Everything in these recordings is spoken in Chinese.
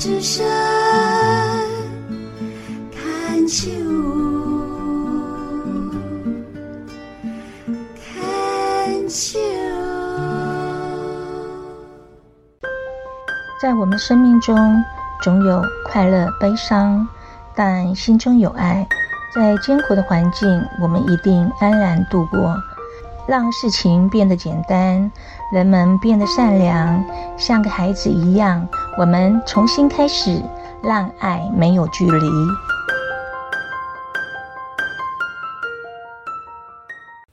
之声，看秋，看秋。在我们生命中，总有快乐、悲伤，但心中有爱，在艰苦的环境，我们一定安然度过。让事情变得简单，人们变得善良，像个孩子一样。我们重新开始，让爱没有距离。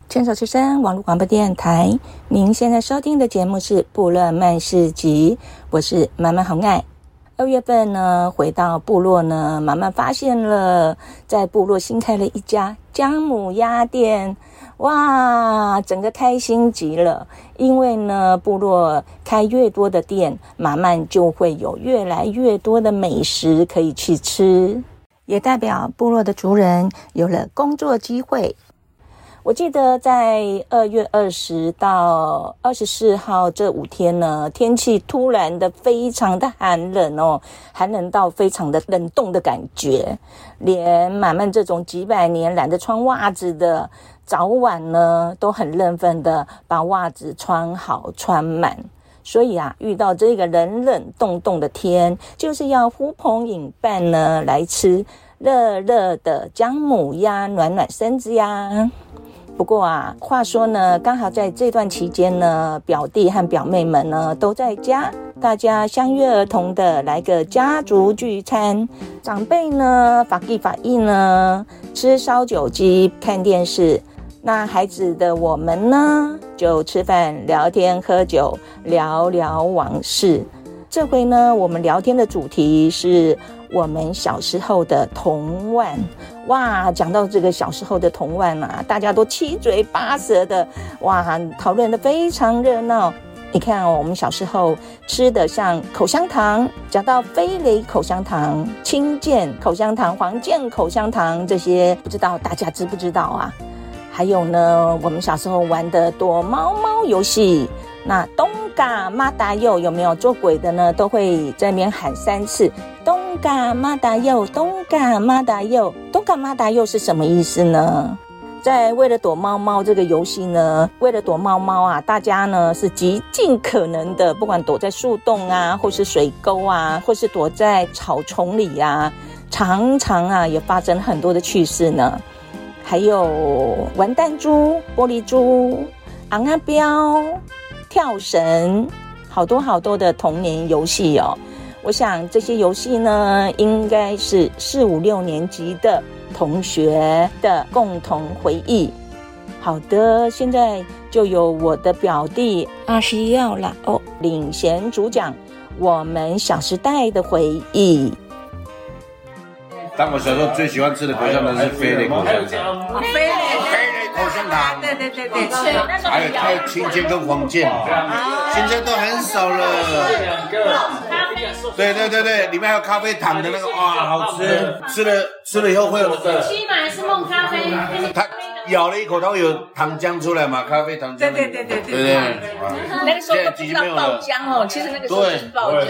牵手之声网络广播电台，您现在收听的节目是《部落漫市集》，我是满满红爱。二月份呢，回到部落呢，妈妈发现了在部落新开了一家姜母鸭店。哇，整个开心极了！因为呢，部落开越多的店，慢慢就会有越来越多的美食可以去吃，也代表部落的族人有了工作机会。我记得在二月二十到二十四号这五天呢，天气突然的非常的寒冷哦，寒冷到非常的冷冻的感觉，连满满这种几百年懒得穿袜子的，早晚呢都很认份的把袜子穿好穿满。所以啊，遇到这个冷冷冻冻的天，就是要呼朋引伴呢来吃热热的姜母鸭，暖暖身子呀。不过啊，话说呢，刚好在这段期间呢，表弟和表妹们呢都在家，大家相约而同的来个家族聚餐。长辈呢法地法印呢吃烧酒鸡看电视，那孩子的我们呢就吃饭聊天喝酒聊聊往事。这回呢，我们聊天的主题是我们小时候的童玩。哇，讲到这个小时候的童玩啊，大家都七嘴八舌的，哇，讨论得非常热闹。你看，我们小时候吃的像口香糖，讲到飞雷口香糖、青箭口香糖、黄箭口香糖这些，不知道大家知不知道啊？还有呢，我们小时候玩的躲猫猫游戏，那东嘎妈达又有没有做鬼的呢？都会在那边喊三次。东嘎妈达又，东嘎妈达又，东嘎妈达又是什么意思呢？在为了躲猫猫这个游戏呢，为了躲猫猫啊，大家呢是极尽可能的，不管躲在树洞啊，或是水沟啊，或是躲在草丛里啊，常常啊也发生很多的趣事呢。还有玩弹珠、玻璃珠、昂啊标、跳绳，好多好多的童年游戏哦。我想这些游戏呢，应该是四五六年级的同学的共同回忆。好的，现在就由我的表弟阿西要了哦，领衔主讲我们小时代的回忆。当我小时候最喜欢吃的口香糖是飞垒口香糖，飞垒飞垒口香糖，对对对对，还有还有青箭跟黄箭，现在都很少了。对对对对，里面还有咖啡糖的那个，哇，好吃！吃了吃了以后会有那个。七买是梦咖啡。它咬了一口，它会有糖浆出来嘛？咖啡糖浆。对对对对对对。那个时候都不知道爆浆哦，其实那个时候是爆浆。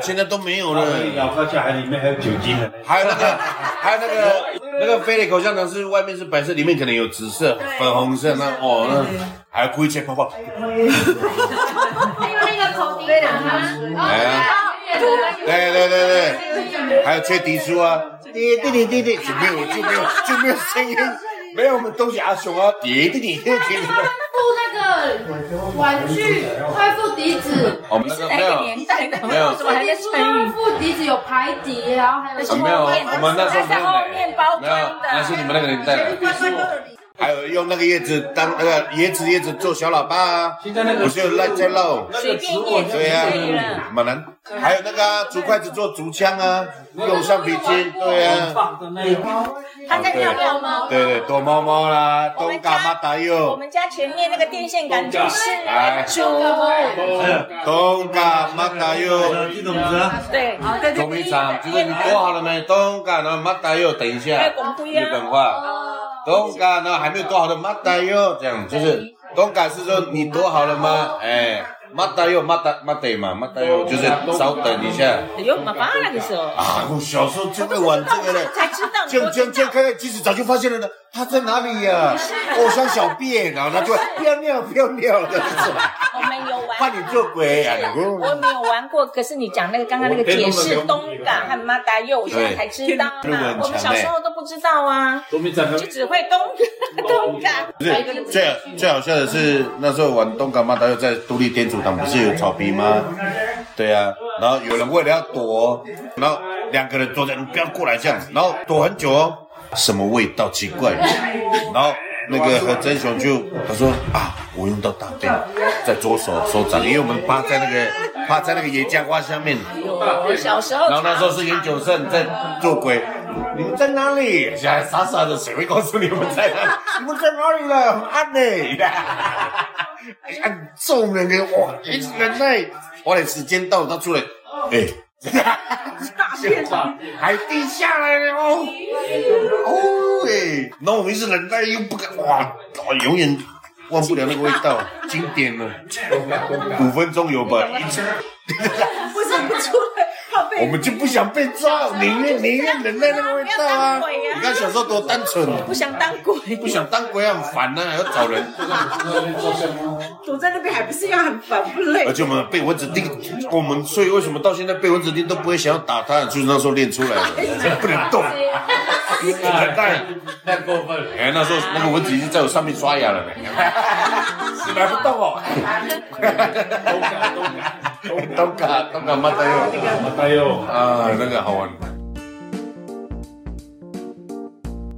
现在都没有了。咬下去还里面还有酒精的。还有那个，还有那个那个飞利口香糖是外面是白色，里面可能有紫色、粉红色那哦，那还有亏切泡泡。还有那个口笛糖啊。对对对对，还有吹笛子啊，滴滴滴滴滴，就没有就没有就没有声音，没有我们东西阿雄啊，滴滴滴滴。附那个玩具，快附笛子。我们那个没有，没有，什么还在吹？附笛子有排笛，然后还有什么？没有，我们那时候没有。没有，那是你们那个年代的。还有用那个叶子当那个椰子叶子做小喇叭啊，不是有辣椒肉，随便叶子，对呀，蛮难。还有那个竹筷子做竹枪啊，用橡皮筋，对啊。他在跳躲猫猫。对对，躲猫猫啦，东嘎妈达哟。我们家前面那个电线杆就是猪。东嘎妈达哟，这种子。对，捉迷藏，就是你躲好了没？东嘎然后妈达哟，等一下，日本话。东嘎，然后还没有躲好的妈达哟，这样就是东嘎是说你躲好了吗？哎，马达柚，马达马达嘛，嘛得哟就是稍等一下。哎呦，妈妈那个时候啊，我小时候就会玩这个嘞，才知道，这样这样这样看，其实早就发现了呢。他在哪里呀？哦，像小便，然后他就会尿尿尿尿的。我们有玩，怕你做鬼啊！我没有玩过，可是你讲那个刚刚那个解释，东港和马达又，我现在才知道嘛。我们小时候都不知道啊，就只会东东港。不是最最好笑的是那时候玩东港马达又在独立电主堂不是有草皮吗？对啊，然后有人为了要躲，然后两个人坐在，你不要过来这样子，然后躲很久哦。什么味道奇怪？然后那个何真雄就他说啊，我用到大便在左手手掌，因为我们趴在那个趴在那个野姜花下面。我小时候。然后那时候是研究生在做鬼，你们在哪里？现在傻傻的，谁会告诉你们在哪里？你们在哪里了？很暗呢。暗中那个哇，一直人类，我的时间到，他出来，哎。哈哈大便吧，还滴下来了哦，哦哎，那我们是冷淡又不敢哇，我永远忘不了那个味道，经典了，五分钟有吧？一直，不是不出来。我们就不想被抓，宁愿宁愿忍耐那个味道啊！你看小时候多单纯，不想当鬼，不想当鬼很烦呢，还要找人。躲在那边还不是要很烦不累？而且我们被蚊子叮，我们所以为什么到现在被蚊子叮都不会想要打它？就是那时候练出来的，不能动，太过分了。哎，那时候那个蚊子已经在我上面刷牙了呢，你来不动哦。东港，东港马达柚，马达柚啊，那个好玩。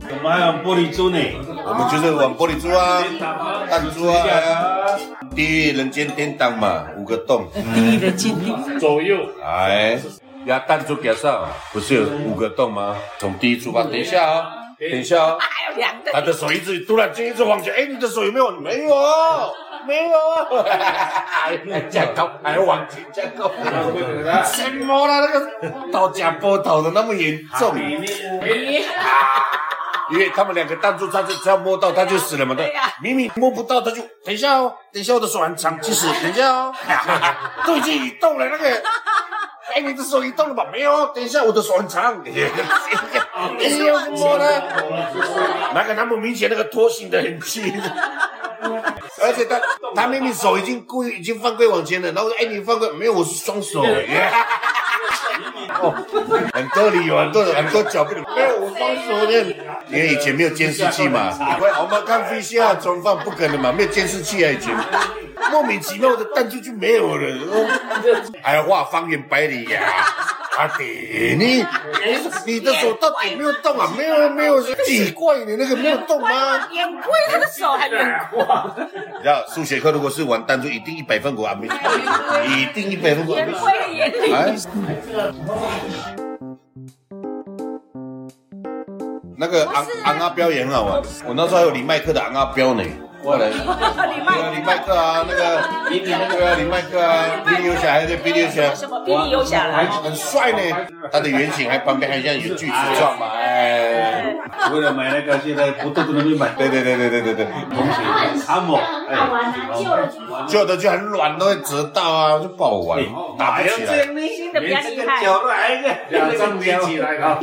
我们还玩玻璃珠呢，我们就是玩玻璃珠啊，弹珠啊，地狱人间天堂嘛，五个洞，地狱人间左右，哎，压弹珠给上，不是有五个洞吗？从第一出发，等一下啊，等一下啊，还有两个，他的手一直突然间一直往前，哎，你的手有没有？没有。没有啊，还加高，还往前加高，什么啦？那个倒假波倒的那么严重，因为他们两个弹珠，他就只要摸到他就死了嘛，对，明明摸不到他就等一下哦，等一下我的手很长，其实等一下哦，都已经移动了那个，哎，你的手移动了吧？没有，等一下我的手很长，哎呦，什么呢？那个那么明显那个拖行的很轻。而且他他明明手已经故意已经犯规往前了，然后说：“哎，你犯规没有？我是双手。”哦，很多理由，很多很多角度，没有我双手的，因为以前没有监视器嘛。我们看飞机啊，装放不可能嘛，没有监视器啊，以前莫名其妙的弹出去没有了，还要画方圆百里呀。阿弟，你你的手到底没有动啊？没有没有，奇怪，你那个没有动吗？眼亏，他的手还眼亏。你知道数学课如果是玩弹珠，一定一百分过阿妹，一定一百分过阿妹。眼亏眼亏。那个昂昂阿彪也很好玩，我那时候还有李麦克的昂阿彪呢。过来，李麦克啊，那个比你那个李麦克啊，比利游侠还是比你有钱？什么比利游侠还很帅呢，他的原型还旁边还像有锯齿状嘛，哎。为了买那个，现在不都不能买。对对对对对对对。东西，阿莫，哎，旧的就很软，都会折到啊，就不好玩，打不起来。新的比较厉害。两张连起来啊！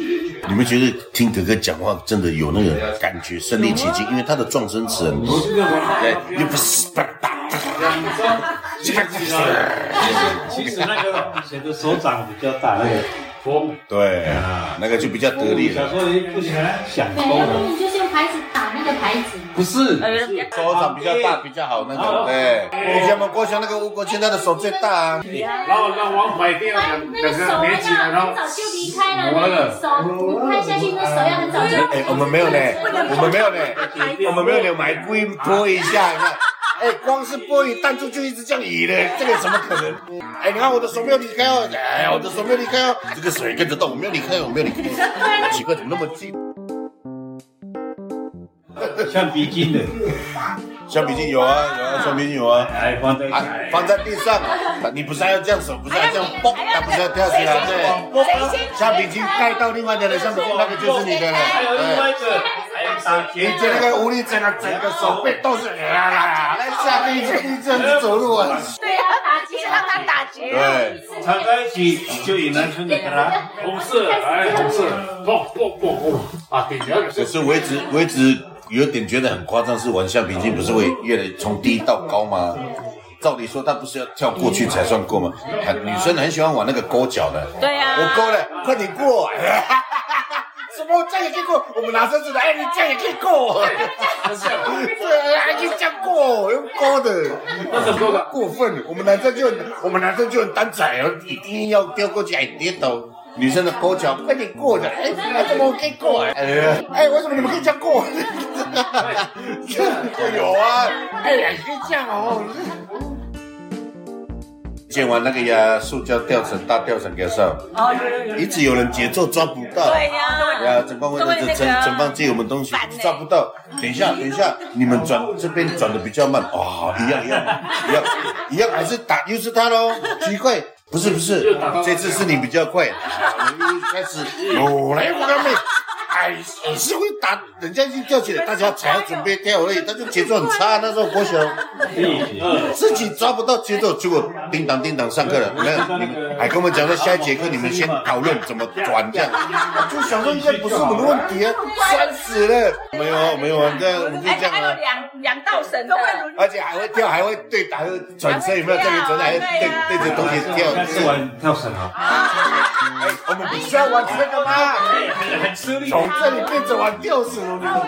你们觉得听哥哥讲话真的有那个感觉，身临其境，因为他的撞声词很多。对，又不是笨蛋。其实那个写的手掌比较大，那个风。对啊，那个就比较得力了。小时候也不喜欢想风的。你就是用牌子打那个牌子。不是，手掌比较大比较好那种。对，以前我们国强那个吴国庆他的手最大啊。然后让王牌店两个连起来，然后很早就离开了，手你拍下去，那手要很早就。哎，我们没有呢，我们没有呢，我们没有呢，买故意拨一下，哎，光是玻璃弹珠就一直这样移的，这个怎么可能？哎，你看我的手没有离开哦，哎，我的手没有离开哦，这个水跟着动，我没有离开，哦没有离开，奇怪，怎么那么近？橡皮筋的，橡皮筋有啊有啊，橡皮筋有啊，哎，放在放在地上，你不是要这样手，不是要这样蹦，它不是要跳起来，对，橡皮筋盖到另外的人橡皮筋，那个就是你的了，还有另外一个。以前那个无力整个整个手背都是，来来来，下地这地这样子走路啊。对啊，打他打结。对，缠在一起就引男生的啦。红色，哎红色，砰砰砰砰啊！点起来。可是我一直我一直有点觉得很夸张，是玩橡皮筋不是会越来从低到高吗？照理说他不是要跳过去才算过吗？很女生很喜欢玩那个勾脚的。对呀。我勾了，快点过。什么这样也可以过？我们拿绳子的，哎，你这样也可以过。对，还可以这样过，用勾的。那怎么勾的？过分！我们男生就我们男生就很单纯，一定要掉过去，哎跌倒。女生的勾脚快点过的，哎，怎么可以过？哎，哎，为什么你们可以这样过？有啊，哎呀，可以这样哦。建完那个呀，塑胶吊绳、大吊绳给上，哦，一直有人节奏抓不到。对呀，呀，整帮位的整整帮借我们东西抓不到。等一下，等一下，你们转这边转的比较慢，哦，一样一样一样一样，还是打又是他喽？奇怪，不是不是，这次是你比较快。我们一开始，哦，来我那边。哎，也是会打，人家已经吊起来，大家才要准备跳而已，他就节奏很差，那时候国小，自己抓不到节奏，结果叮当叮当上课了，没有，你们还跟我们讲说下一节课你们先讨论怎么转这样，就想说应该不是我们的问题啊，酸死了，没有没有，这样我们就这样啊，还有两两道绳的，而且还会跳，还会对，还会转身，有没有？这里转，还会对对着东西跳，是玩跳绳啊，哎，我们不需要玩这个吗？很吃力。这里变成玩吊绳了，